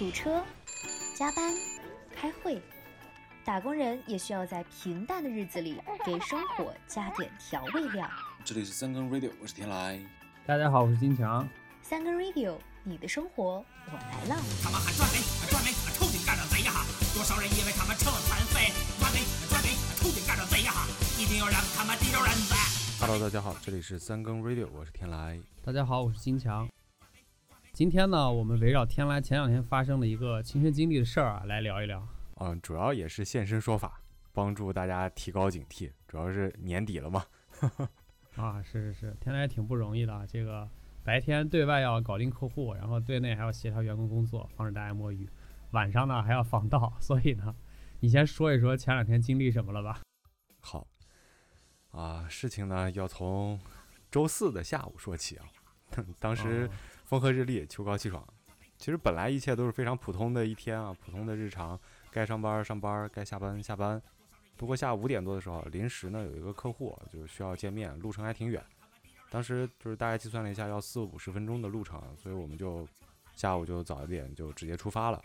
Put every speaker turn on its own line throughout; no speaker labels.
堵车、加班、开会，打工人也需要在平淡的日子里给生活加点调味料。
这里是三更 radio，我是天来。
大家好，我是金强。
三更 radio，你的生活我来了。
他们喊赚美，赚美，臭顶干的贼呀！多少人因为他们成了残废，赚美，赚美，臭顶干的贼呀！一定要让他们地着人才。
Hello，大家好，这里是三更 radio，我是天来。
大家好，我是金强。今天呢，我们围绕天来前两天发生的一个亲身经历的事儿啊，来聊一聊。
嗯，主要也是现身说法，帮助大家提高警惕。主要是年底了嘛，
啊，是是是，天来挺不容易的啊。这个白天对外要搞定客户，然后对内还要协调员工工作，防止大家摸鱼。晚上呢还要防盗，所以呢，你先说一说前两天经历什么了吧？
好啊，事情呢要从周四的下午说起啊。当时
哦
风和日丽，秋高气爽。其实本来一切都是非常普通的一天啊，普通的日常，该上班上班，该下班下班。不过下午五点多的时候，临时呢有一个客户就需要见面，路程还挺远。当时就是大概计算了一下，要四五十分钟的路程，所以我们就下午就早一点就直接出发了。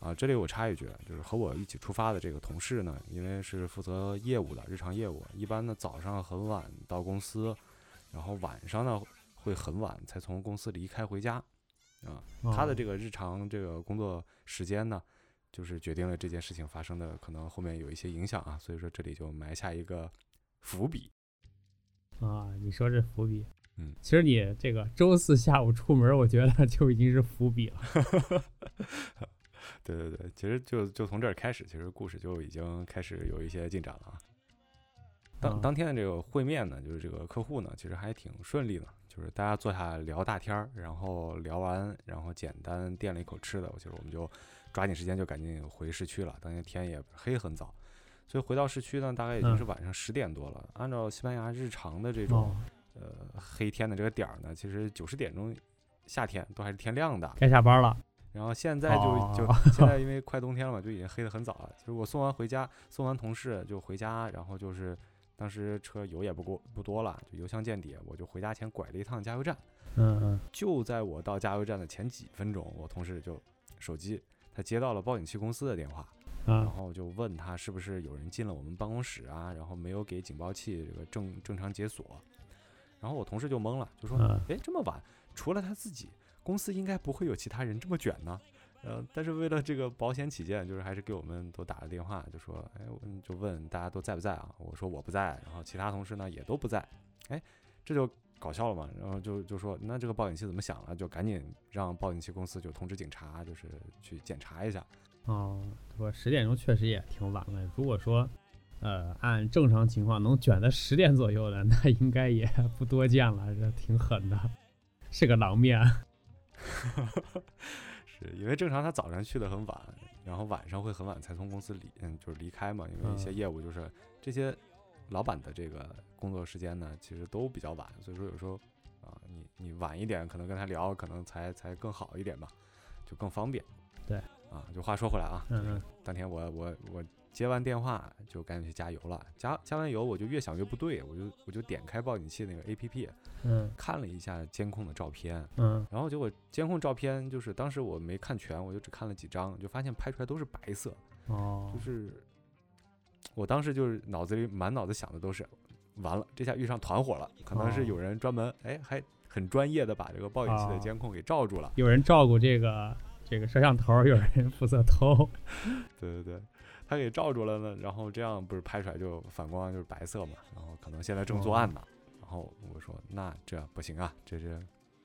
啊，这里我插一句，就是和我一起出发的这个同事呢，因为是负责业务的日常业务，一般呢早上很晚到公司，然后晚上呢会很晚才从公司离开回家。啊，他的这
个
个日常这个工作时间呢，就是决定了这件事情发生的可能后面有一些影响啊，所以说这里就埋下一个伏笔。
啊，你说这伏笔，
嗯，
其实你这个周四下午出门，我觉得就已经是伏笔了。
对对对，其实就就从这儿开始，其实故事就已经开始有一些进展了啊。当
啊
当天的这个会面呢，就是这个客户呢，其实还挺顺利的，就是大家坐下聊大天儿，然后聊完，然后简单垫了一口吃的，其实我们就抓紧时间就赶紧回市区了。当天天也黑很早，所以回到市区呢，大概已经
嗯
是晚上十点多了。按照西班牙日常的这种、
哦，
呃黑天的这个点儿呢，其实九十点钟夏天都还是天亮的。
该下班了。
然后现在就就
哦
现在因为快冬天了嘛，就已经黑得很早了。就是我送完回家，送完同事就回家，然后就是当时车油也不过不多了，就油箱见底，我就回家前拐了一趟加油站。
嗯嗯，
就在我到加油站的前几分钟，我同事就手机他接到了报警器公司的电话，然
啊，
后就问他是不是有人进了我们办公室啊，然后没有给警报器这个正正常解锁。然后我同事就懵了，就说
嗯：“
哎，这么晚，除了他自己，公司应该不会有其他人这么卷呢。”呃，但是为了这个保险起见，就是还是给我们都打了电话，就说：“哎，我就问大家都在不在啊？”我说我不在，然后其他同事呢也都不在。哎，这就搞笑了嘛。然后就就说那这个报警器怎么响了？就赶紧让报警器公司就通知警察，就是去检查一下。
哦，我十点钟确实也挺晚了。如果说，呃，按正常情况能卷到十点左右的，那应该也不多见了，这挺狠的，是个狼面。
是因为正常他早上去的很晚，然后晚上会很晚才从公司离，嗯，就是离开嘛。因为一些
嗯
业务就是这些老板的这个工作时间呢，其实都比较晚，所以说有时候啊，你你晚一点，可能跟他聊，可能才才更好一点吧，就更方便。
对，
啊，就话说回来啊，
嗯嗯
当天我我我接完电话就赶紧去加油了，加加完油我就越想越不对，我就我就点开报警器那个 A P P
嗯。
看了一下监控的照片，
嗯，
然后结果监控照片就是当时我没看全，我就只看了几张，就发现拍出来都是白色，
哦。
就，是我当时就是脑子里满脑子想的都是，完了这下遇上团伙了，可能是
哦。
有人专门哎还很专业的把这个报警器的
哦
监控给罩住了，
有人照顾这个这个摄像头，有人负责偷。
对 对对，他给罩住了呢，然后这样不是拍出来就反光就是白色嘛，然后可能现在正作案呢，然后我说那这不行啊，这是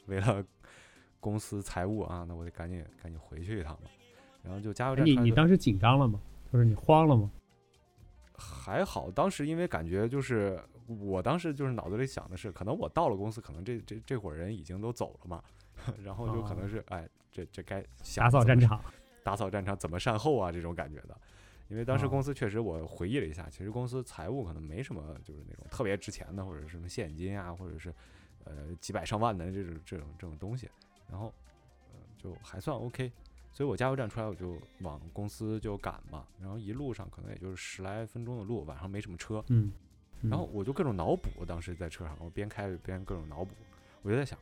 为了 公司财务啊，那我得赶紧赶紧回去一趟嘛，然后就加油站
哎你你当时紧张了吗？就是你慌了吗？
还好，当时因为感觉就是我当时就是脑子里想的是，可能我到了公司，可能这这这伙人已经都走了嘛，然后就可能是哎这这该
打扫战场。
打扫战场怎么善后啊这种感觉的。因为当时
哦
公司确实，我回忆了一下，其实公司财务可能没什么，就是那种特别值钱的，或者是什么现金啊，或者是呃几百上万的这种这种这种东西，然后呃就还算 OK。所以我加油站出来，我就往公司就赶嘛，然后一路上可能也就是十来分钟的路，晚上没什么车，
嗯，嗯
然后我就各种脑补，当时在车上，我边开边各种脑补，我就在想，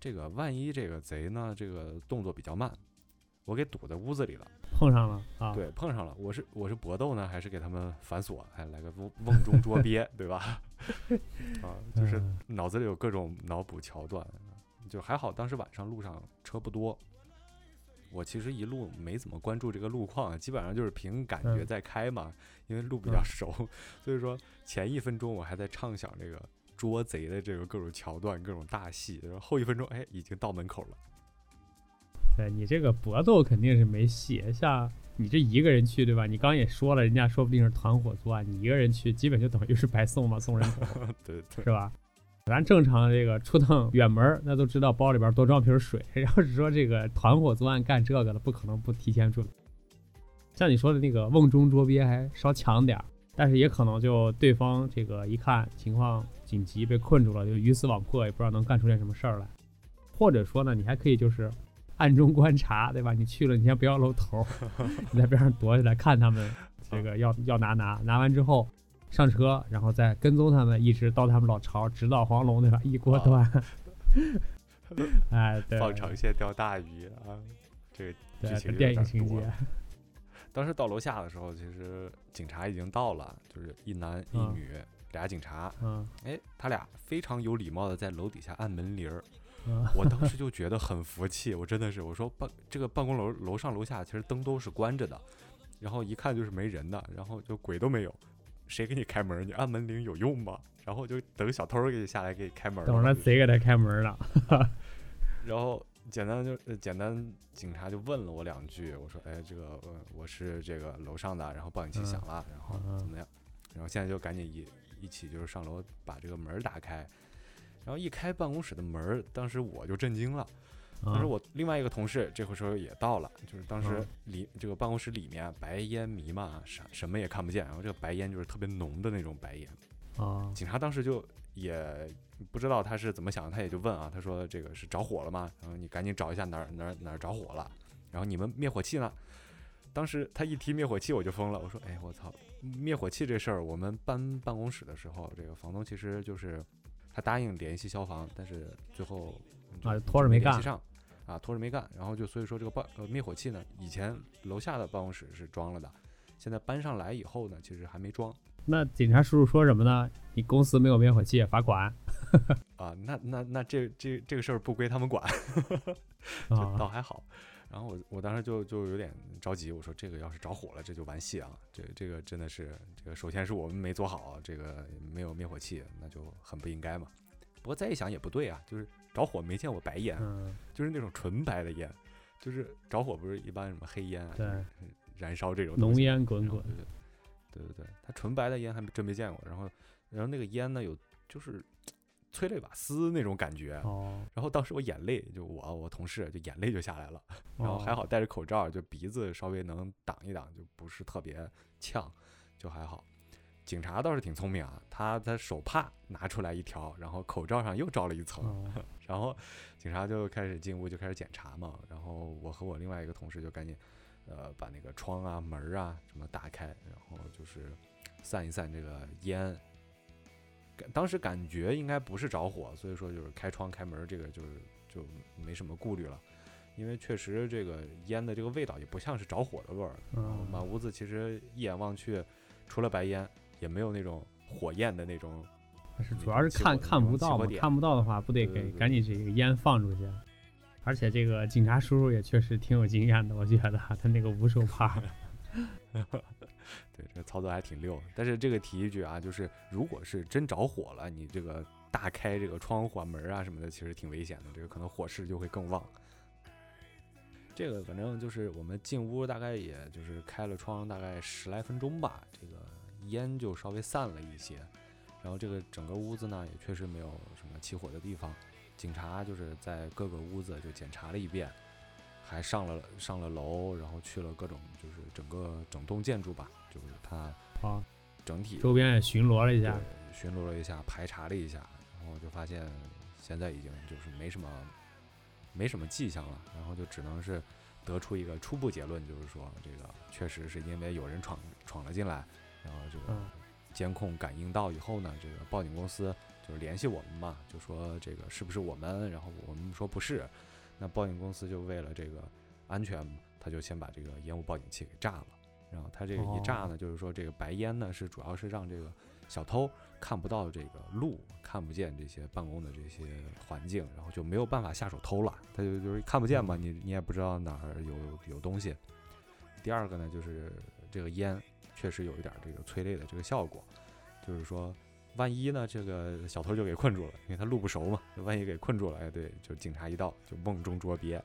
这个万一这个贼呢，这个动作比较慢，我给堵在屋子里了。
碰上了啊，
对，碰上了。我是我是搏斗呢，还是给他们反锁？还来个瓮瓮中捉鳖，对吧？啊，就是
嗯
脑子里有各种脑补桥段，就还好。当时晚上路上车不多，我其实一路没怎么关注这个路况，基本上就是凭感觉
嗯
在开嘛，因为路比较
嗯
熟，所以说前一分钟我还在畅想这个捉贼的这个各种桥段、各种大戏，然后后一分钟，哎，已经到门口了。
对你这个搏斗肯定是没戏，像你这一个人去，对吧？你刚也说了，人家说不定是团伙作案，你一个人去，基本就等于是白送嘛，送人头，
对对
是吧？咱正常这个出趟远门，那都知道包里边多装瓶水。要是说这个团伙作案干这个的，不可能不提前准备。像你说的那个瓮中捉鳖还稍强点儿，但是也可能就对方这个一看情况紧急被困住了，就鱼死网破，也不知道能干出点什么事儿来。或者说呢，你还可以就是暗中观察，对吧？你去了，你先不要露头，你在边上躲起来看他们 这个要要拿拿，拿完之后上车，然后再跟踪他们，一直到他们老巢，直到黄龙，对吧？一锅端。哎，对，
放长线钓大鱼啊，这个剧情
电影情节，
当时到楼下的时候，其实警察已经到了，就是一男一
嗯
女、俩警察。
嗯
哎，他俩非常有礼貌的在楼底下按门铃儿。
嗯
我当时就觉得很服气，我真的是，我说办这个办公楼楼上楼下其实灯都是关着的，然后一看就是没人的，然后就鬼都没有，谁给你开门？你按门铃有用吗？然后就等小偷给你下来给你开门儿。
等着贼给他开门了。
然后简单就呃简单，警察就问了我两句，我说，哎，这个呃我是这个楼上的，然后报警器
嗯
响了，然后
嗯
怎么样？然后现在就赶紧一一起就是上楼把这个门打开，然后一开办公室的门儿，当时我就震惊了。当时
啊
我另外一个同事这会时候也到了，就是当时
嗯
里这个办公室里面白烟弥漫，啥什么也看不见，然后这个白烟就是特别浓的那种白烟。
啊
警察当时就也不知道他是怎么想的，他也就问啊，他说这个是着火了吗？然后你赶紧找一下哪儿哪儿哪儿着火了，然后你们灭火器呢？当时他一提灭火器我就疯了，我说哎我操，灭火器这事儿我们搬办公室的时候，这个房东其实就是他答应联系消防，但是最后
啊拖着没干
上。啊，拖着没干，然后就所以说这个办呃灭火器呢，以前楼下的办公室是装了的，现在搬上来以后呢，其实还没装。
那警察叔叔说什么呢？你公司没有灭火器，罚款
啊，那那那这这这个事儿不归他们管，就倒
啊
还好。然后我我当时就就有点着急，我说这个要是着火了，这就完戏啊！这这个真的是这个，首先是我们没做好，这个没有灭火器，那就很不应该嘛。不过再一想也不对啊，就是着火没见过白烟，
嗯
就是那种纯白的烟，就是着火不是一般什么黑烟啊，
对
燃烧这种
浓烟滚滚
对对对，它纯白的烟还真没见过。然后然后那个烟呢有就是催了一把丝那种感觉，
哦，
然后当时我眼泪就我我同事就眼泪就下来了，然后还
哦
好戴着口罩，就鼻子稍微能挡一挡，就不是特别呛，就还好。警察倒是挺聪明啊，他他手帕拿出来一条，然后口罩上又罩了一层，
哦。
然后警察就开始进屋就开始检查嘛，然后我和我另外一个同事就赶紧，呃，把那个窗啊、门啊什么打开，然后就是散一散这个烟。感当时感觉应该不是着火，所以说就是开窗开门这个就是就没什么顾虑了，因为确实这个烟的这个味道也不像是着火的味儿，然后
嗯
满屋子其实一眼望去，除了白烟，也没有那种火焰的那种
但是主要是看看不到嘛，
种起火点
看不到的话，不得给赶紧这个烟放出去。而且这个警察叔叔也确实挺有经验的，我觉得他那个无手帕，
对，这个操作还挺溜。但是这个提一句啊，就是如果是真着火了，你这个大开这个窗户啊、门啊什么的，其实挺危险的，这个可能火势就会更旺。这个反正就是我们进屋，大概也就是开了窗，大概十来分钟吧，这个烟就稍微散了一些。然后这个整个屋子呢，也确实没有什么起火的地方。警察就是在各个屋子就检查了一遍，还上了上了楼，然后去了各种就是整个整栋建筑吧，就是他
啊，
整体
周边也巡逻了一下，
巡逻了一下，排查了一下，然后就发现现在已经就是没什么没什么迹象了，然后就只能是得出一个初步结论，就是说这个确实是因为有人闯闯了进来，然后这个
嗯
监控感应到以后呢，这个报警公司就是联系我们嘛，就说这个是不是我们，然后我们说不是，那报警公司就为了这个安全，他就先把这个烟雾报警器给炸了。然后它这个一炸呢，就是说这个白烟呢是主要是让这个小偷看不到这个路，看不见这些办公的这些环境，然后就没有办法下手偷了。他就就是看不见嘛，你你也不知道哪儿有有东西。第二个呢，就是这个烟确实有一点这个催泪的这个效果，就是说万一呢这个小偷就给困住了，因为他路不熟嘛，万一给困住了，哎对，就警察一到就瓮中捉鳖。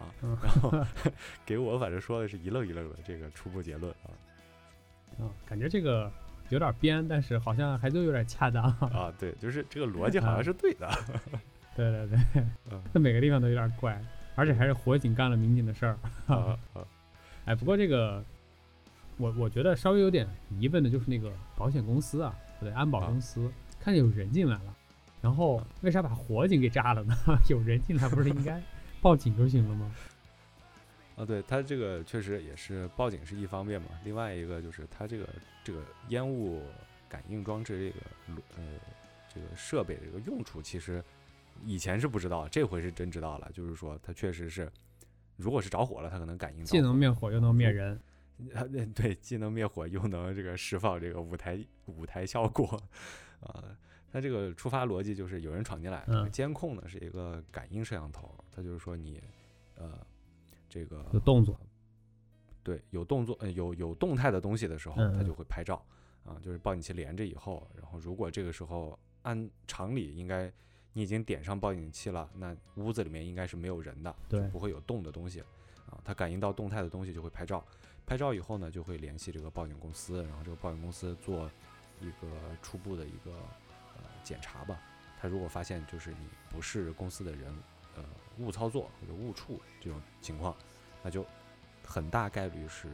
啊，然后 给我反正说的是一愣一愣的这个初步结论啊，
啊，感觉这个有点编，但是好像还都有点恰当。
啊，对，就是这个逻辑好像是对的，
对对对，那每个地方都有点怪，而且还是火警干了民警的事儿
啊，
哎，不过这个我我觉得稍微有点疑问的就是那个保险公司啊，不对，安保公司看见有人进来了，然后为啥把火警给炸了呢？有人进来不是应该？报警就行了吗？
啊，对，它这个确实也是报警是一方面嘛，另外一个就是它这个这个烟雾感应装置这个呃这个设备的这个用处，其实以前是不知道，这回是真知道了。就是说，它确实是，如果是着火了，它可能感应到
既能灭火又能灭人，
啊，对，既能灭火又能这个释放这个舞台舞台效果 啊。它这个出发逻辑就是有人闯进来，监控呢是一个感应摄像头，它就是说你，呃，这个
有动作，
对，有动作，呃，有有动态的东西的时候，它就会拍照，啊，就是报警器连着以后，然后如果这个时候按常理应该你已经点上报警器了，那屋子里面应该是没有人的，
对，
不会有动的东西，啊，它感应到动态的东西就会拍照，拍照以后呢就会联系这个报警公司，然后这个报警公司做一个初步的一个。检查吧，他如果发现就是你不是公司的人，呃，误操作或者误触这种情况，那就很大概率是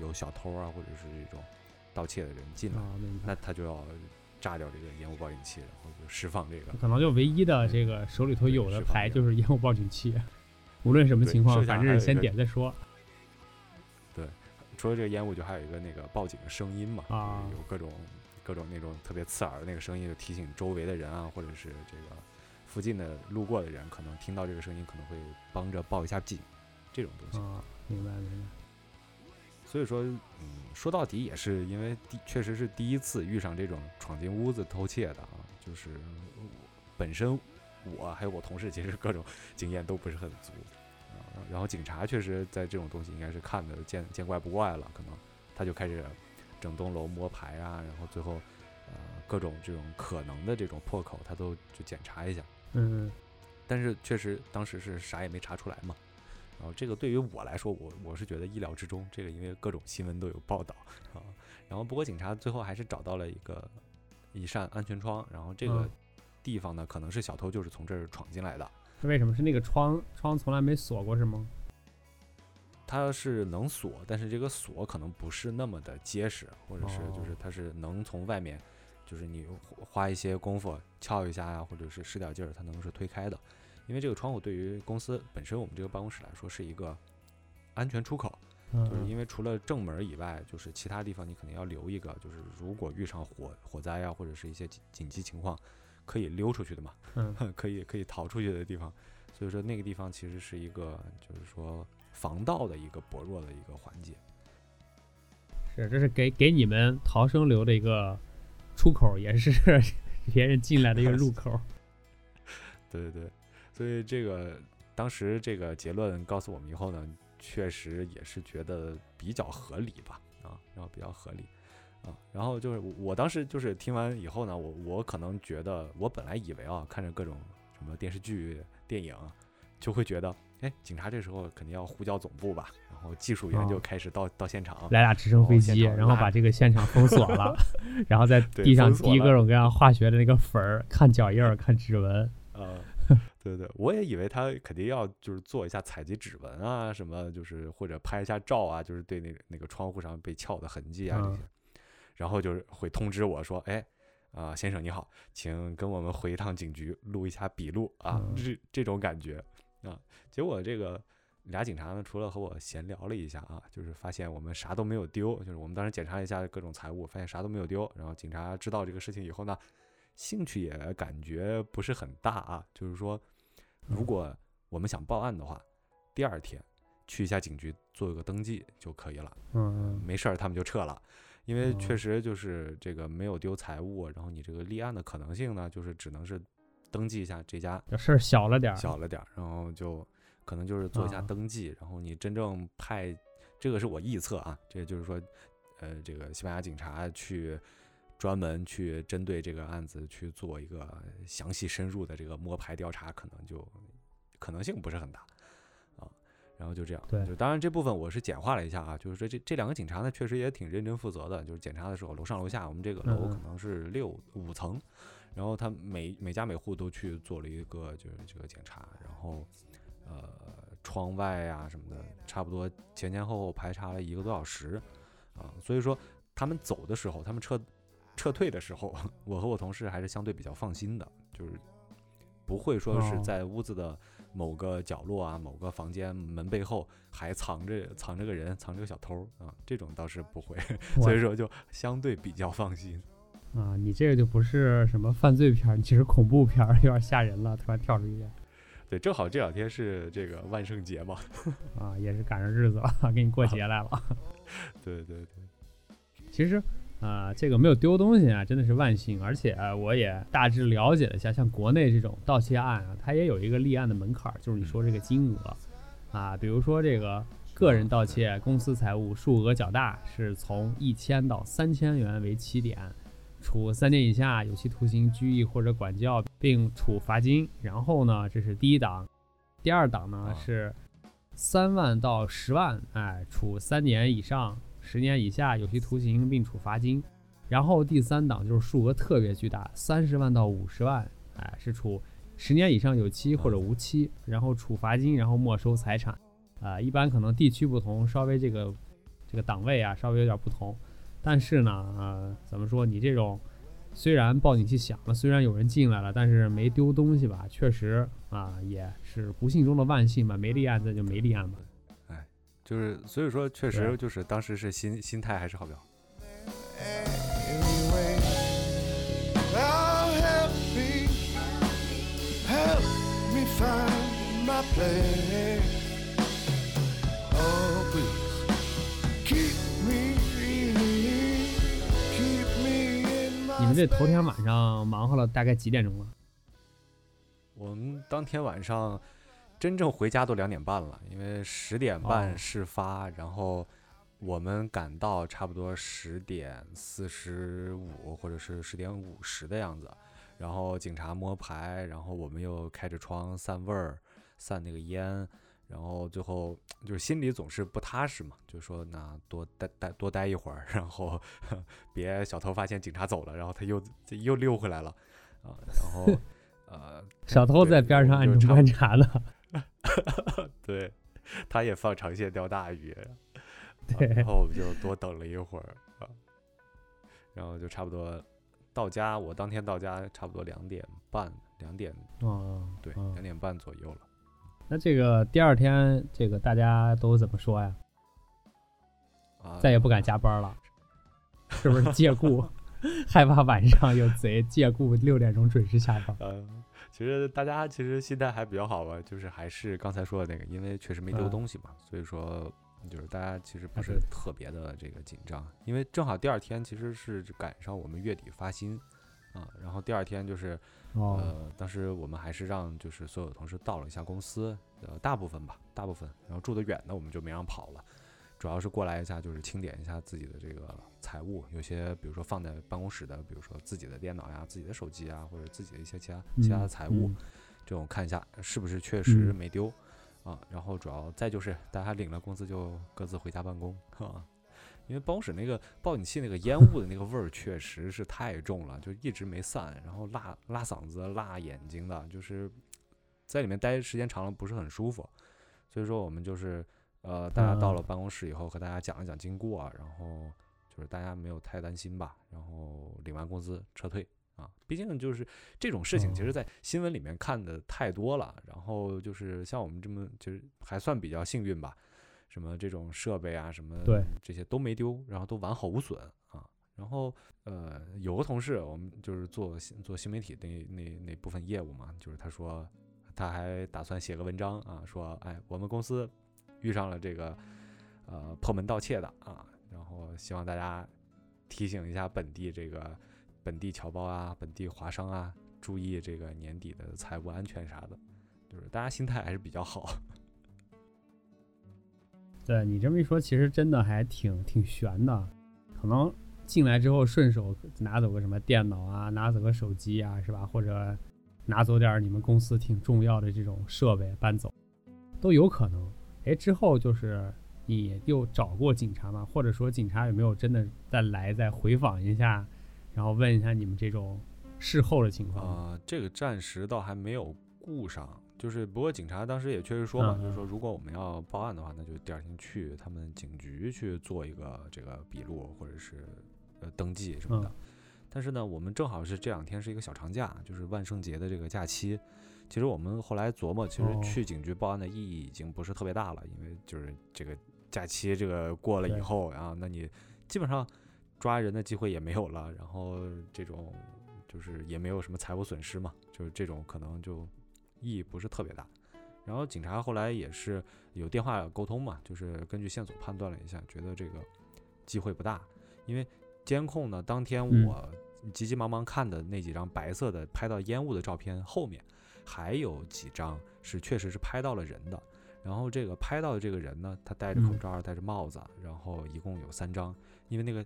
有小偷啊，或者是这种盗窃的人进来，那他就要炸掉这个烟雾报警器，然后就释放这个。
可能就唯一的这个手里头有的牌就是烟雾报警器，无论什么情况，反正先点再说。
对，除了这个烟雾，就还有一个那个报警的声音嘛，
啊，
有各种。各种那种特别刺耳的那个声音，就提醒周围的人啊，或者是这个附近的路过的人，可能听到这个声音，可能会帮着报一下警，这种东西。
啊，明白明白。
所以说，嗯，说到底也是因为第确实是第一次遇上这种闯进屋子偷窃的啊，就是本身我还有我同事其实各种经验都不是很足啊，然后警察确实在这种东西应该是看的见见怪不怪了，可能他就开始。整栋楼摸排啊，然后最后，呃，各种这种可能的这种破口，他都就检查一下。
嗯，
但是确实当时是啥也没查出来嘛。然后这个对于我来说，我我是觉得意料之中。这个因为各种新闻都有报道啊。然后不过警察最后还是找到了一个一扇安全窗，然后这个地方呢，可能是小偷就是从这儿闯进来的。
为什么是那个窗窗从来没锁过是吗？
它是能锁，但是这个锁可能不是那么的结实，或者是就是它是能从外面，就是你花一些功夫撬一下呀，或者是使点劲儿，它能是推开的。因为这个窗户对于公司本身，我们这个办公室来说是一个安全出口，就是因为除了正门以外，就是其他地方你肯定要留一个，就是如果遇上火火灾呀，或者是一些紧紧急情况，可以溜出去的嘛，可以可以逃出去的地方。所以说那个地方其实是一个，就是说。防盗的一个薄弱的一个环节，
是这是给给你们逃生留的一个出口，也是 别人进来的一个入口。
对对对，所以这个当时这个结论告诉我们以后呢，确实也是觉得比较合理吧，啊，然后比较合理啊，然后就是我当时就是听完以后呢，我我可能觉得我本来以为啊，看着各种什么电视剧、电影，就会觉得。哎，警察这时候肯定要呼叫总部吧，然后技术员就开始到到现场，
来俩直升飞机，然后把这个现场封锁了 然后在地上滴各种各样化学的那个粉儿，看脚印儿，看指纹。
啊，对对，我也以为他肯定要就是做一下采集指纹啊，什么就是或者拍一下照啊，就是对那那个窗户上被撬的痕迹啊这些，然后就是会通知我说，哎，啊先生你好，请跟我们回一趟警局录一下笔录啊，这这种感觉。啊，结果这个俩警察呢，除了和我闲聊了一下啊，就是发现我们啥都没有丢，就是我们当时检查一下各种财物，发现啥都没有丢。然后警察知道这个事情以后呢，兴趣也感觉不是很大啊。就是说，如果我们想报案的话，第二天去一下警局做一个登记就可以了。
嗯
没事儿，他们就撤了，因为确
哦
实就是这个没有丢财物，然后你这个立案的可能性呢，就是只能是登记一下这家
这事儿小了点儿，
小了点儿，然后就可能就是做一下
啊。
登记，然后你真正派，这个是我臆测啊，这个就是说，呃，这个西班牙警察去专门去针对这个案子去做一个详细深入的这个摸排调查，可能就可能性不是很大啊。然后就这样，
对。
就当然这部分我是简化了一下啊，就是说这这两个警察呢，确实也挺认真负责的，就是检查的时候楼上楼下，我们这个楼可能是六五层，然后他每每家每户都去做了一个就是这个检查，然后呃窗外呀、什么的，差不多前前后后排查了一个多小时啊，所以说他们走的时候，他们撤撤退的时候，我和我同事还是相对比较放心的，就是不会说是
哦
在屋子的某个角落啊、某个房间门背后还藏着藏着个人、藏着个小偷啊，这种倒是不会，所以说就相对比较放心。
啊，你这个就不是什么犯罪片儿，你这是恐怖片儿，有点吓人了，突然跳出一个
对，正好这两天是这个万圣节嘛，
啊，也是赶上日子了，给你过节来了。
对对对，
其实啊、这个没有丢东西啊，真的是万幸。而且、啊我也大致了解了一下，像国内这种盗窃案啊，它也有一个立案的门槛儿，就是你说这个金额啊，比如说这个个人盗窃公司财物数额较大，是从一千到三千元为起点，处三年以下有期徒刑、拘役或者管教，并处罚金。然后呢，这是第一档，第二档呢
啊
是三万到十万，哎，处三年以上十年以下有期徒刑，并处罚金。然后第三档就是数额特别巨大，三十万到五十万，哎，是处十年以上有期或者无期，然后处罚金，然后没收财产。啊、一般可能地区不同，稍微这个这个档位啊稍微有点不同，但是呢，呃，怎么说？你这种虽然报警器响了，虽然有人进来了，但是没丢东西吧？确实啊，也是不幸中的万幸吧。没立案那就没立案吧。
哎就是所以说确实就是当时是心心态还是好表。
anyway. Oh, help me, help me find my place. Oh,
们这头天晚上忙活了大概几点钟了？
我们当天晚上真正回家都两点半了，因为十点半
哦
事发，然后我们赶到差不多十点四十五或者是十点五十的样子，然后警察摸排，然后我们又开着窗散味儿，散那个烟。然后最后就是心里总是不踏实嘛，就说那多待待多待一会儿，然后 别小偷发现警察走了，然后他又又溜回来了啊，然后呃
小偷在
对
边上暗中
我们就差
观察呢。
对，他也放长线钓大鱼，啊
对
然后我们就多等了一会儿啊，然后就差不多到家，我当天到家差不多两点半，两点
哦，
对，
哦
两点半左右了。
那这个第二天，这个大家都怎么说呀？
啊，
再也不敢加班了，是不是借故 害怕晚上有贼，借故六点钟准时下班？
呃，其实大家其实心态还比较好吧，就是还是刚才说的那个，因为确实没丢
嗯
东西嘛，所以说就是大家其实不
啊
是特别的这个紧张，因为正好第二天其实是赶上我们月底发薪啊，然后第二天就是
哦，
呃，当时我们还是让就是所有同事到了一下公司，呃，大部分吧，大部分，然后住得远的我们就没让跑了，主要是过来一下就是清点一下自己的这个财物，有些比如说放在办公室的，比如说自己的电脑呀、自己的手机啊，或者自己的一些其他其他的
嗯
财物，
嗯
这种看一下是不是确实
嗯
没丢、啊，然后主要再就是大家领了工资就各自回家办公啊。因为办公室那个报警器那个烟雾的那个味儿确实是太重了，就一直没散，然后辣辣嗓子、辣眼睛的，就是在里面待时间长了不是很舒服。所以说我们就是呃，大家到
嗯
了办公室以后和大家讲一讲经过，然后就是大家没有太担心吧，然后领完工资撤退啊。毕竟就是这种事情，其实
哦
在新闻里面看的太多了，然后就是像我们这么就是还算比较幸运吧。什么这种设备啊，什么
对
这些都没丢，然后都完好无损啊。然后呃，有个同事，我们就是做新做新媒体那那那部分业务嘛，就是他说他还打算写个文章啊，说哎，我们公司遇上了这个呃破门盗窃的啊，然后希望大家提醒一下本地这个本地侨胞啊、本地华商啊，注意这个年底的财务安全啥的，就是大家心态还是比较好。
对你这么一说，其实真的还挺挺悬的，可能进来之后顺手拿走个什么电脑啊，拿走个手机啊，是吧？或者拿走点你们公司挺重要的这种设备搬走，都有可能。哎，之后就是你又找过警察吗？或者说警察有没有真的再来再回访一下，然后问一下你们这种事后的情况？
啊、这个暂时倒还没有顾上，就是不过警察当时也确实说嘛，
嗯
就是说如果我们要报案的话，那就第二天去他们警局去做一个这个笔录或者是呃登记什么的。
嗯
但是呢，我们正好是这两天是一个小长假，就是万圣节的这个假期。其实我们后来琢磨，其实
哦
去警局报案的意义已经不是特别大了，因为就是这个假期这个过了以后，然后那你基本上抓人的机会也没有了，然后这种就是也没有什么财务损失嘛，就是这种可能就意义不是特别大。然后警察后来也是有电话沟通嘛，就是根据线索判断了一下，觉得这个机会不大，因为监控呢，当天
嗯
我急急忙忙看的那几张白色的拍到烟雾的照片后面，还有几张是确实是拍到了人的。然后这个拍到的这个人呢，他戴着口
嗯
罩，戴着帽子，然后一共有三张，因为那个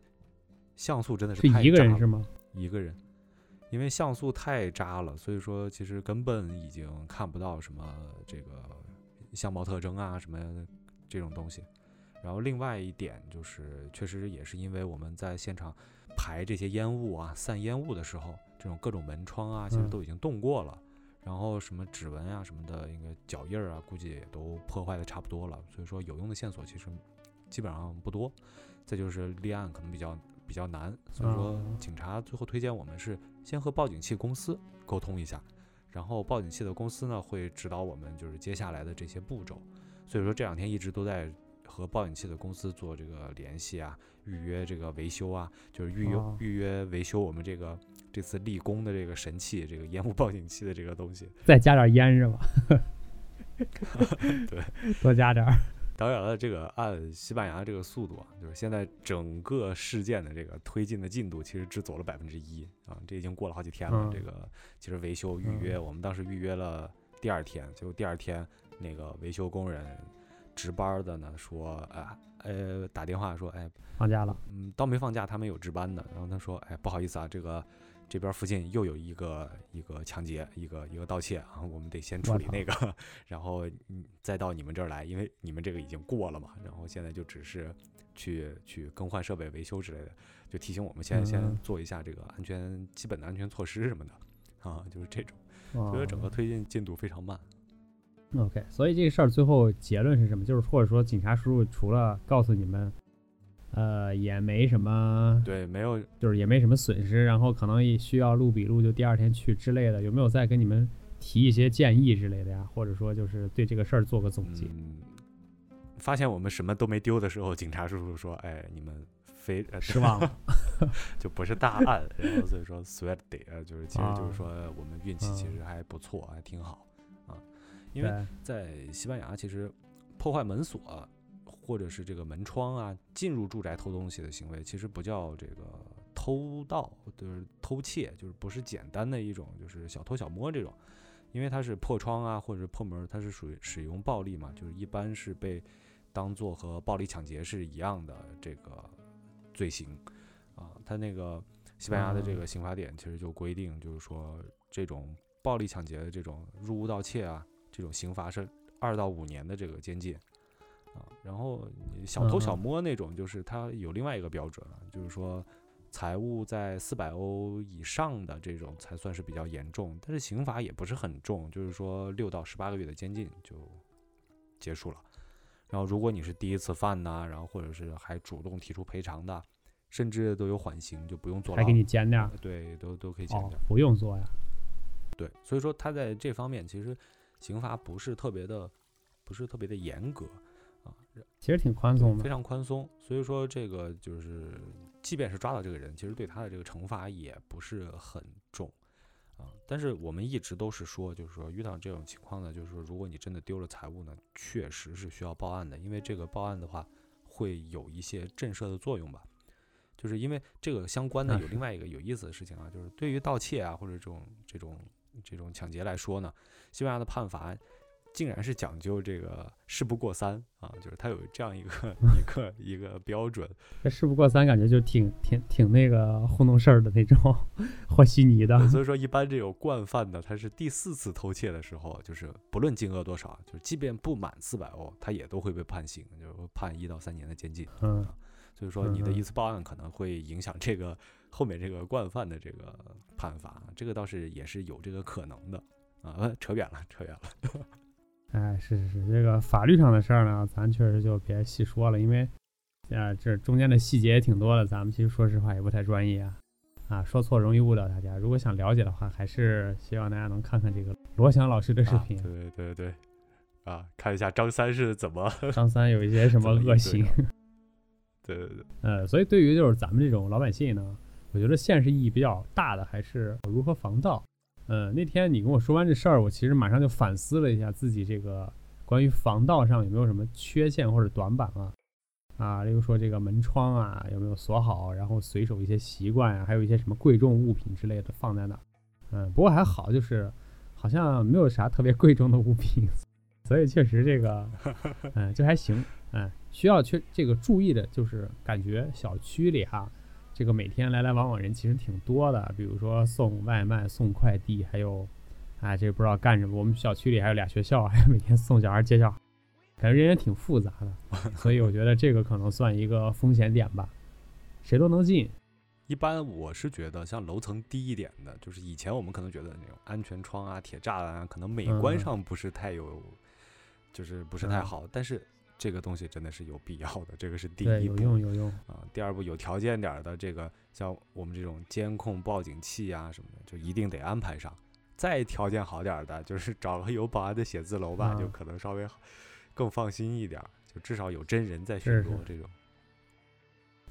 像素真的是
是一个
太渣了
人是吗？
一个人，因为像素太渣了，所以说其实根本已经看不到什么这个相貌特征啊什么这种东西。然后另外一点就是，确实也是因为我们在现场排这些烟雾啊、散烟雾的时候，这种各种门窗啊，其实
嗯
都已经动过了。然后什么指纹啊什么的，应该脚印儿啊，估计也都破坏的差不多了。所以说有用的线索其实基本上不多。再就是立案可能比较比较难，所以说
哦
警察最后推荐我们是先和报警器公司沟通一下，然后报警器的公司呢会指导我们就是接下来的这些步骤。所以说这两天一直都在和报警器的公司做这个联系啊，预约这个维修啊，就是预约、
哦
预约维修我们这个这次立功的这个神器，这个烟雾报警器的这个东西。
再加点烟是吧？
对，
多加点儿。
当然了，这个按西班牙这个速度啊，就是现在整个事件的这个推进的进度，其实只走了百分之一啊，这已经过了好几天了。
嗯
这个其实维修预约，我们当时预约了第二天，结果第二天那个维修工人值班的呢说，啊呃打电话说，哎，
放假了，
嗯，倒没放假，他们有值班的。然后他说，哎，不好意思啊，这个这边附近又有一个一个抢劫，一个一个盗窃啊，我们得先处理那个，然后嗯再到你们这儿来，因为你们这个已经过了嘛。然后现在就只是去去更换设备、维修之类的，就提醒我们先先
嗯
做一下这个安全基本的安全措施什么的啊，就是这种，
所
所以整个推进进度非常慢。
OK，所以这个事儿最后结论是什么？就是或者说警察叔叔除了告诉你们，呃，也没什么，
对，没有
就是也没什么损失，然后可能也需要录笔录，就第二天去之类的，有没有再跟你们提一些建议之类的呀？或者说就是对这个事儿做个总结？
嗯，发现我们什么都没丢的时候，警察叔叔说：“哎，你们非呃
失望了，
就不是大案。”然后所以说 sweat day 呃，就是其实就是
啊
说我们运气其
嗯
实还不错，还挺好啊。因为，在西班牙，其实破坏门锁或者是这个门窗啊，进入住宅偷东西的行为，其实不叫这个偷盗，就是偷窃，就是不是简单的一种就是小偷小摸这种，因为它是破窗啊或者是破门，它是属于使用暴力嘛，就是一般是被当做和暴力抢劫是一样的这个罪行啊。它那个西班牙的这
啊
个刑法典其实就规定，就是说这种暴力抢劫的这种入屋盗窃啊，这种刑罚是二到五年的这个监禁啊。然后小偷小摸那种，就是它有另外一个标准了，就是说财务在四百欧以上的这种才算是比较严重，但是刑罚也不是很重，就是说六到十八个月的监禁就结束了。然后如果你是第一次犯呐、然后或者是还主动提出赔偿的，甚至都有缓刑，就不用坐牢。
还给你减点儿
呃对，都都可以减
哦
掉。，
不用做呀。
对，所以说他在这方面其实刑罚不是特别的，不是特别的严格啊，
其实挺宽松的非。
常宽松。所以说这个就是，即便是抓到这个人，其实对他的这个惩罚也不是很重啊。但是我们一直都是说，就是说遇到这种情况呢，就是说如果你真的丢了财物呢，确实是需要报案的，因为这个报案的话会有一些震慑的作用吧。就是因为这个相关的有另外一个有意思的事情啊，就是对于盗窃啊或者这种这种这种抢劫来说呢，西班牙的判罚竟然是讲究这个事不过三啊，就是它有这样一个 一个一个标准。
这事不过三，感觉就挺挺挺那个糊弄事儿的那种和稀泥的，
所以 说一般这种惯犯的，他是第四次偷窃的时候，就是不论金额多少，就是即便不满四百欧，他也都会被判刑，就是判一到三年的监禁。
嗯
所以说你的一次报案可能会影响这个后面这个惯犯的这个判罚，这个倒是也是有这个可能的啊。扯远了，扯远了。
哎，是是是，这个法律上的事儿呢，咱确实就别细说了，因为，啊，这中间的细节也挺多的，咱们其实说实话也不太专业啊，啊，说错容易误导大家。如果想了解的话，还是希望大家能看看这个罗翔老师的视
啊
频，
对对对对，啊，看一下张三是怎么
张三有一些什么恶行。
对对对，
呃，所以对于就是咱们这种老百姓呢，我觉得现实意义比较大的还是如何防盗。呃，那天你跟我说完这事儿，我其实马上就反思了一下自己这个关于防盗上有没有什么缺陷或者短板啊。啊，例如说这个门窗啊有没有锁好，然后随手一些习惯啊，还有一些什么贵重物品之类的放在那儿。嗯，不过还好，就是好像没有啥特别贵重的物品，所以确实这个，嗯，就还行。嗯，需要去这个注意的就是感觉小区里哈，这个每天来来往往人其实挺多的，比如说送外卖、送快递，还有，啊，这不知道干什么。我们小区里还有俩学校，还每天送小孩接小孩，感觉人也挺复杂的，所以我觉得这个可能算一个风险点吧，谁都能进。
一般我是觉得像楼层低一点的，就是以前我们可能觉得那种安全窗啊、铁栅栏啊，可能美观
嗯
上不是太有，就是不是太
嗯
好，但是这个东西真的是有必要的，这个是第，一步
有用有用。
啊。第二步有条件点儿的这个，像我们这种监控报警器啊什么的，就一定得安排上。再条件好点儿的，就是找个有保安的写字楼吧，就
啊
可能稍微更放心一点儿，就至少有真人在巡逻这种。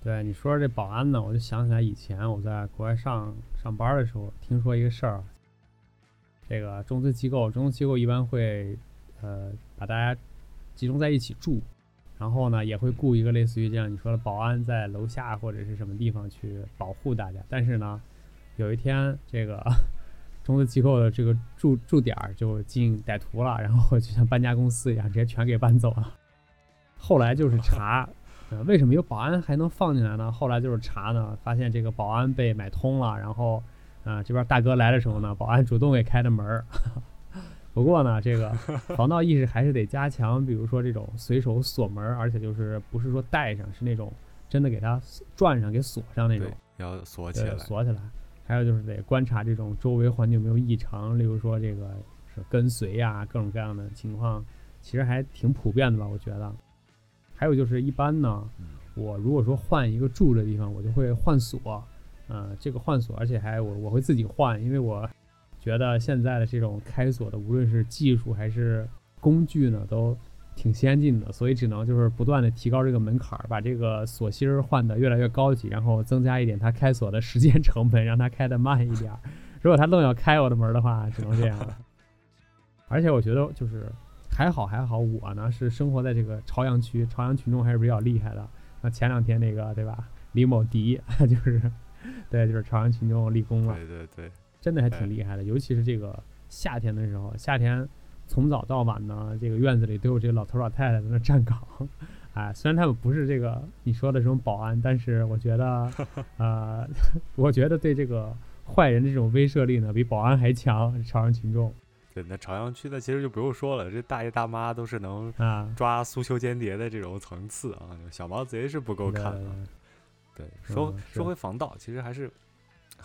对你说这保安呢，我就想起来以前我在国外上上班的时候，听说一个事儿。这个中资机构，中资机构一般会，呃，把大家集中在一起住，然后呢，也会雇一个类似于这样你说的保安在楼下或者是什么地方去保护大家。但是呢，有一天这个 中资机构的这个驻驻点儿就进歹徒了，然后就像搬家公司一样，直接全给搬走了。后来就是查，呃，为什么有保安还能放进来呢？后来就是查呢，发现这个保安被买通了，然后，啊、这边大哥来的时候呢，保安主动给开的门儿。不过呢，这个防盗意识还是得加强，比如说这种随手锁门，而且就是不是说带上，是那种真的给它转上、给锁上那种
对，，要锁起，来。
锁起来。还有就是得观察这种周围环境有没有异常，例如说这个是跟随呀、各种各样的情况，其实还挺普遍的吧，我觉得。还有就是一般呢，
嗯
我如果说换一个住的地方，我就会换锁，呃，这个换锁，而且还我我会自己换，因为我觉得现在的这种开锁的，无论是技术还是工具呢，都挺先进的，所以只能就是不断的提高这个门槛儿，把这个锁芯儿换得越来越高级，然后增加一点它开锁的时间成本，让它开得慢一点儿。如果它愣要开我的门儿的话，只能这样了。而且我觉得就是还好还好，我呢是生活在这个朝阳区，朝阳群众还是比较厉害的。那前两天那个对吧，李某迪 就是对，就是朝阳群众立功了。
对对对，
真的还
哎
挺厉害的，尤其是这个夏天的时候，夏天从早到晚呢，这个院子里都有这个老头老太太在那站岗。哎，虽然他们不是这个你说的这种保安，但是我觉得，呃，我觉得对这个坏人的这种威慑力呢，比保安还强。朝阳群众
对，那朝阳区呢，其实就不用说了，这大爷大妈都是能
啊，
抓苏修间谍的这种层次啊，小毛贼是不够看的。对，说
嗯
说回防盗，其实还是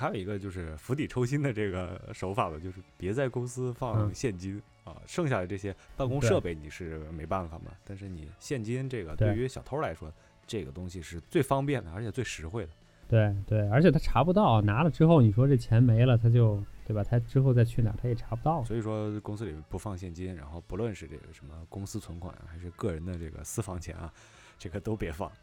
还有一个就是釜底抽薪的这个手法吧，就是别在公司放
嗯
现金、啊，剩下的这些办公设备你是没办法嘛，但是你现金这个
对
对于小偷来说，这个东西是最方便的，而且最实惠的。
对对，而且他查不到，拿了之后你说这钱没了，他就对吧？他之后再去哪儿他也查不到。
所以说公司里不放现金，然后不论是这个什么公司存款啊还是个人的这个私房钱啊，这个都别放啊，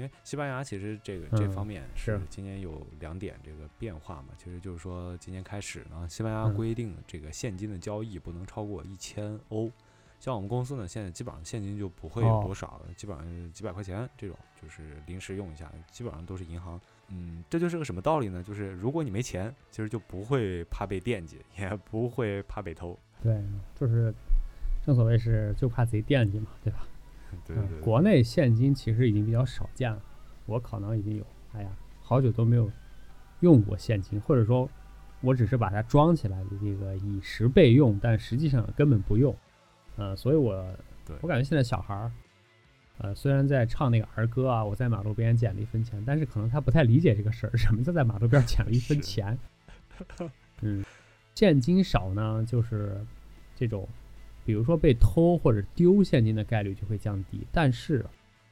因因为西班牙其实这个这
嗯
方面
是
今年有两点这个变化嘛，其实就是说今年开始呢，西班牙
嗯
规定这个现金的交易不能超过一千欧。像我们公司呢，现在基本上现金就不会有
哦
多少，基本上几百块钱这种，就是临时用一下，基本上都是银行。嗯，这就是个什么道理呢？就是如果你没钱，其实就不会怕被惦记，也不会怕被偷。
对，就是正所谓是就怕贼惦记嘛，对吧？嗯
对对对，
国内现金其实已经比较少见了，我可能已经有，哎呀，好久都没有用过现金，或者说，我只是把它装起来的，这个以时备用，但实际上根本不用。呃，所以我我感觉现在小孩儿，呃，虽然在唱那个儿歌啊，我在马路边捡了一分钱，但是可能他不太理解这个事儿，什么叫在马路边捡了一分钱？嗯，现金少呢，就是这种，比如说被偷或者丢现金的概率就会降低，但是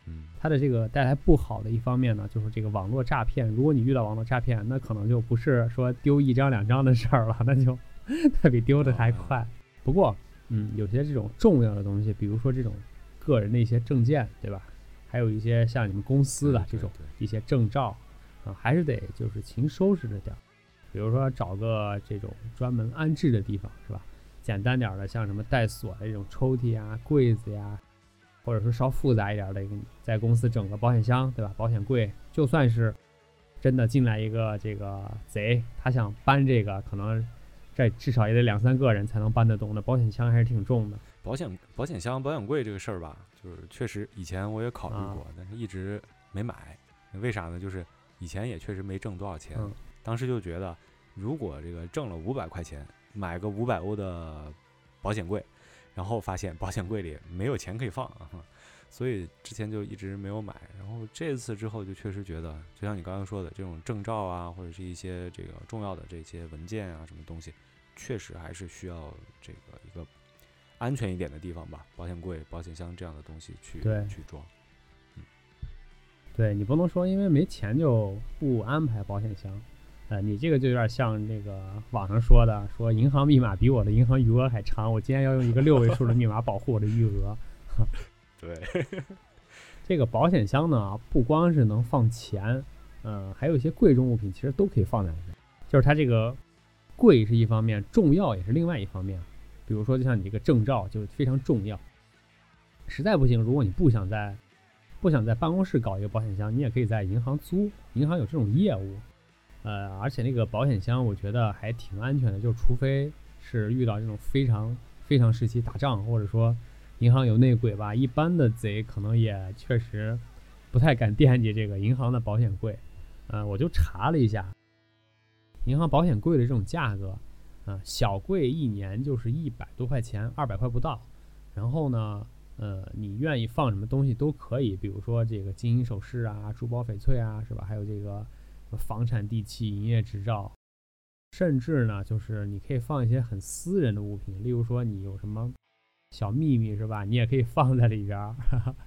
嗯，
它的这个带来不好的一方面呢，就是这个网络诈骗。如果你遇到网络诈骗，那可能就不是说丢一张两张的事儿了，那就 它比丢的还快。不过，嗯，有些这种重要的东西，比如说这种个人的一些证件，对吧？还有一些像你们公司的这种一些证照，啊，还是得就是勤收拾着点儿。比如说找个这种专门安置的地方，是吧？简单点儿的，像什么带锁的这种抽屉啊、柜子呀，或者说稍复杂一点儿的，在公司整个保险箱，对吧？保险柜，就算是真的进来一个这个贼，他想搬这个，可能这至少也得两三个人才能搬得动。那保险箱还是挺重的。
保险保险箱、保险柜这个事儿吧，就是确实以前我也考虑
啊
过，但是一直没买。为啥呢？就是以前也确实没挣多少钱，
嗯
当时就觉得，如果这个挣了五百块钱，买个五百欧的保险柜，然后发现保险柜里没有钱可以放，啊所以之前就一直没有买。然后这次之后就确实觉得，就像你刚刚说的，这种证照啊，或者是一些这个重要的这些文件啊，什么东西，确实还是需要这个一个安全一点的地方吧，保险柜、保险箱这样的东西去去装。
对你不能说因为没钱就不安排保险箱，呃，你这个就有点像那个网上说的，说银行密码比我的银行余额还长，我今天要用一个六位数的密码保护我的余额。
对，
这个保险箱呢，不光是能放钱，嗯、还有一些贵重物品，其实都可以放在里面。就是它这个贵是一方面，重要也是另外一方面。比如说，就像你这个证照就非常重要。实在不行，如果你不想在不想在办公室搞一个保险箱，你也可以在银行租，银行有这种业务。呃，而且那个保险箱我觉得还挺安全的，就除非是遇到这种非常非常时期打仗，或者说银行有内鬼吧，一般的贼可能也确实不太敢惦记这个银行的保险柜。呃，我就查了一下，银行保险柜的这种价格，啊、小柜一年就是一百多块钱，二百块不到。然后呢，呃，你愿意放什么东西都可以，比如说这个金银首饰啊、珠宝翡翠啊，是吧？还有这个房产地契、营业执照，甚至呢，就是你可以放一些很私人的物品，例如说你有什么小秘密是吧？你也可以放在里边儿，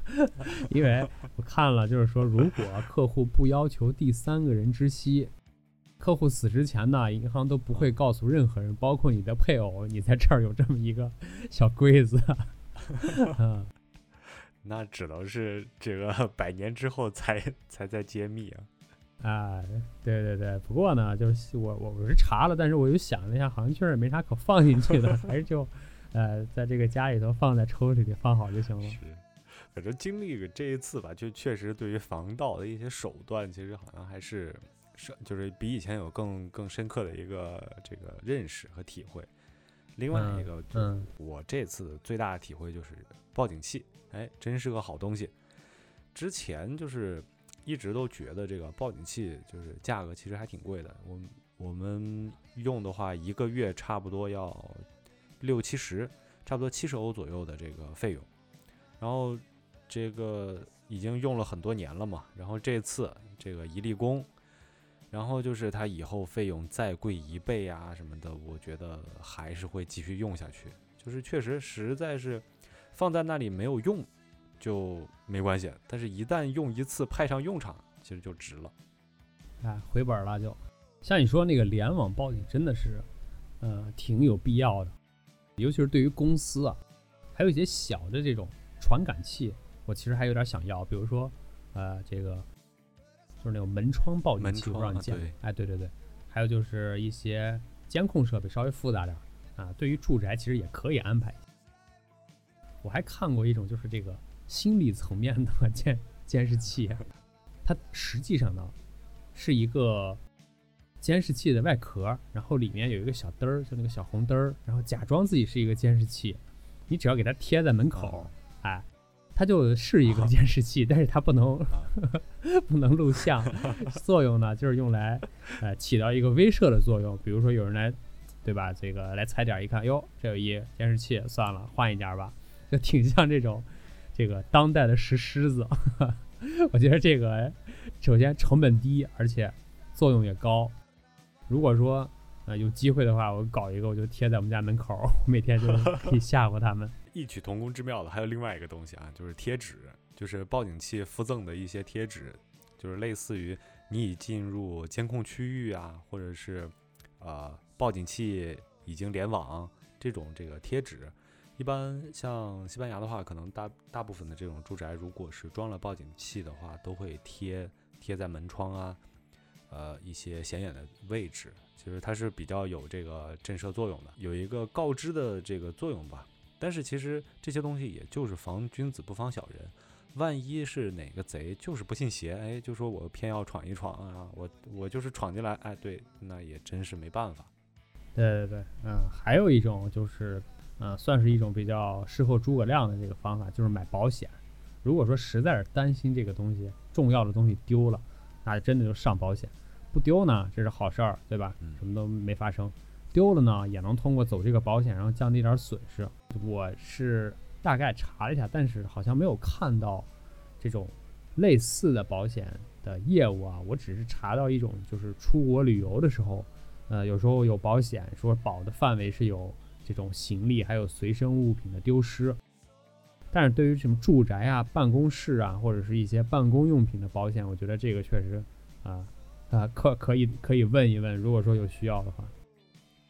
因为我看了，就是说，如果客户不要求第三个人知悉，客户死之前呢，银行都不会告诉任何人，包括你的配偶，你在这儿有这么一个小柜子。嗯，
那只能是这个百年之后才才在揭秘啊。
啊，对对对，不过呢，就是我我我是查了，但是我又想了一下，好像确实没啥可放进去的，还是就，呃，在这个家里头放在抽屉里放好就行了。
是，反正经历了这一次吧，就确实对于防盗的一些手段，其实好像还是是就是比以前有更更深刻的一个这个认识和体会。另外一个，就
嗯
我这次最大的体会就是报警器，哎，真是个好东西。之前就是一直都觉得这个报警器就是价格其实还挺贵的，我我们用的话一个月差不多要六七十，差不多七十欧左右的这个费用。然后这个已经用了很多年了嘛，然后这次这个一立功，然后就是它以后费用再贵一倍啊什么的，我觉得还是会继续用下去。就是确实实在是放在那里没有用就没关系，但是一旦用一次派上用场，其实就值了。
哎，回本了就。像你说那个联网报警，真的是，呃，挺有必要的，尤其是对于公司啊，还有一些小的这种传感器，我其实还有点想要，比如说呃，这个就是那种门窗报警
门
器，不知
窗啊
道你？哎，对对对，还有就是一些监控设备稍微复杂点儿啊，对于住宅其实也可以安排。我还看过一种就是这个心理层面的 监监视器，它实际上呢是一个监视器的外壳，然后里面有一个小灯儿，就那个小红灯儿，然后假装自己是一个监视器，你只要给它贴在门口，哎，它就是一个监视器，但是它不能 不能录像，作用呢就是用来呃起到一个威慑的作用，比如说有人来，对吧？这个来踩点儿一看，哟，这有一监视器，算了，换一家吧，就挺像这种这个当代的石狮子。我觉得这个首先成本低，而且作用也高。如果说呃有机会的话，我搞一个，我就贴在我们家门口，我每天就 可以吓唬他们。
异曲同工之妙的还有另外一个东西啊，就是贴纸，就是报警器附赠的一些贴纸，就是类似于你已进入监控区域啊，或者是呃报警器已经联网这种这个贴纸。一般像西班牙的话，可能大大部分的这种住宅，如果是装了报警器的话，都会贴贴在门窗啊，呃一些显眼的位置。其实它是比较有这个震慑作用的，有一个告知的这个作用吧。但是其实这些东西也就是防君子不防小人，万一是哪个贼就是不信邪，哎，就说我偏要闯一闯啊，我我就是闯进来，哎，对，那也真是没办法。
对对对，嗯，还有一种就是，嗯，算是一种比较事后诸葛亮的这个方法，就是买保险。如果说实在是担心这个东西重要的东西丢了，那真的就上保险。不丢呢，这是好事儿，对吧
嗯？
什么都没发生。丢了呢，也能通过走这个保险，然后降低点儿损失。我是大概查了一下，但是好像没有看到这种类似的保险的业务啊。我只是查到一种，就是出国旅游的时候，呃，有时候有保险说保的范围是有这种行李还有随身物品的丢失。但是对于什么住宅啊、办公室啊，或者是一些办公用品的保险，我觉得这个确实啊啊、可可以可以问一问，如果说有需要的话。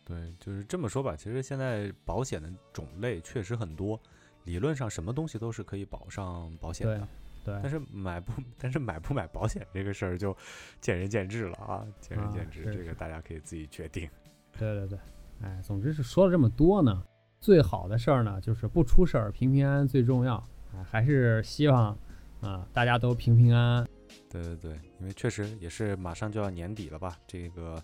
对，就是这么说吧。其实现在保险的种类确实很多，理论上什么东西都是可以保上保险的。
对，
但是买不，但是买不买保险这个事儿就见仁见智了啊，见仁
啊
见智，这个大家可以自己决定。
对对对，哎，总之是说了这么多呢，最好的事儿呢就是不出事儿，平平安安最重要。哎，还是希望啊、大家都平平安安。
对对对，因为确实也是马上就要年底了吧，这个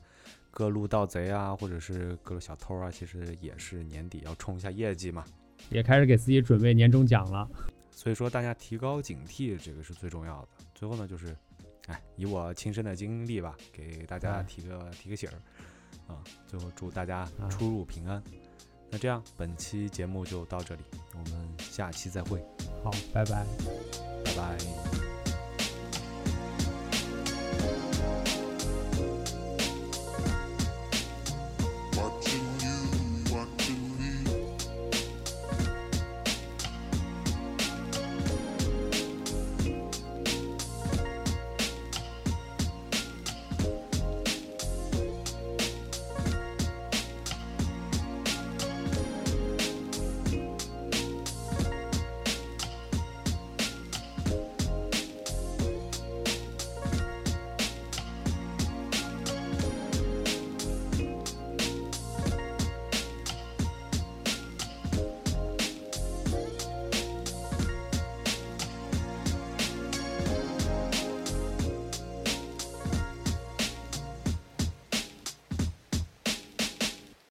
各路盗贼啊，或者是各路小偷啊，其实也是年底要冲一下业绩嘛。
也开始给自己准备年终奖了。
所以说大家提高警惕，这个是最重要的。最后呢，就是，哎，以我亲身的经历吧，给大家
哎
提个提个醒儿啊。最后祝大家
啊
出入平安。那这样，本期节目就到这里，我们下期再会，
好，拜拜。
拜拜。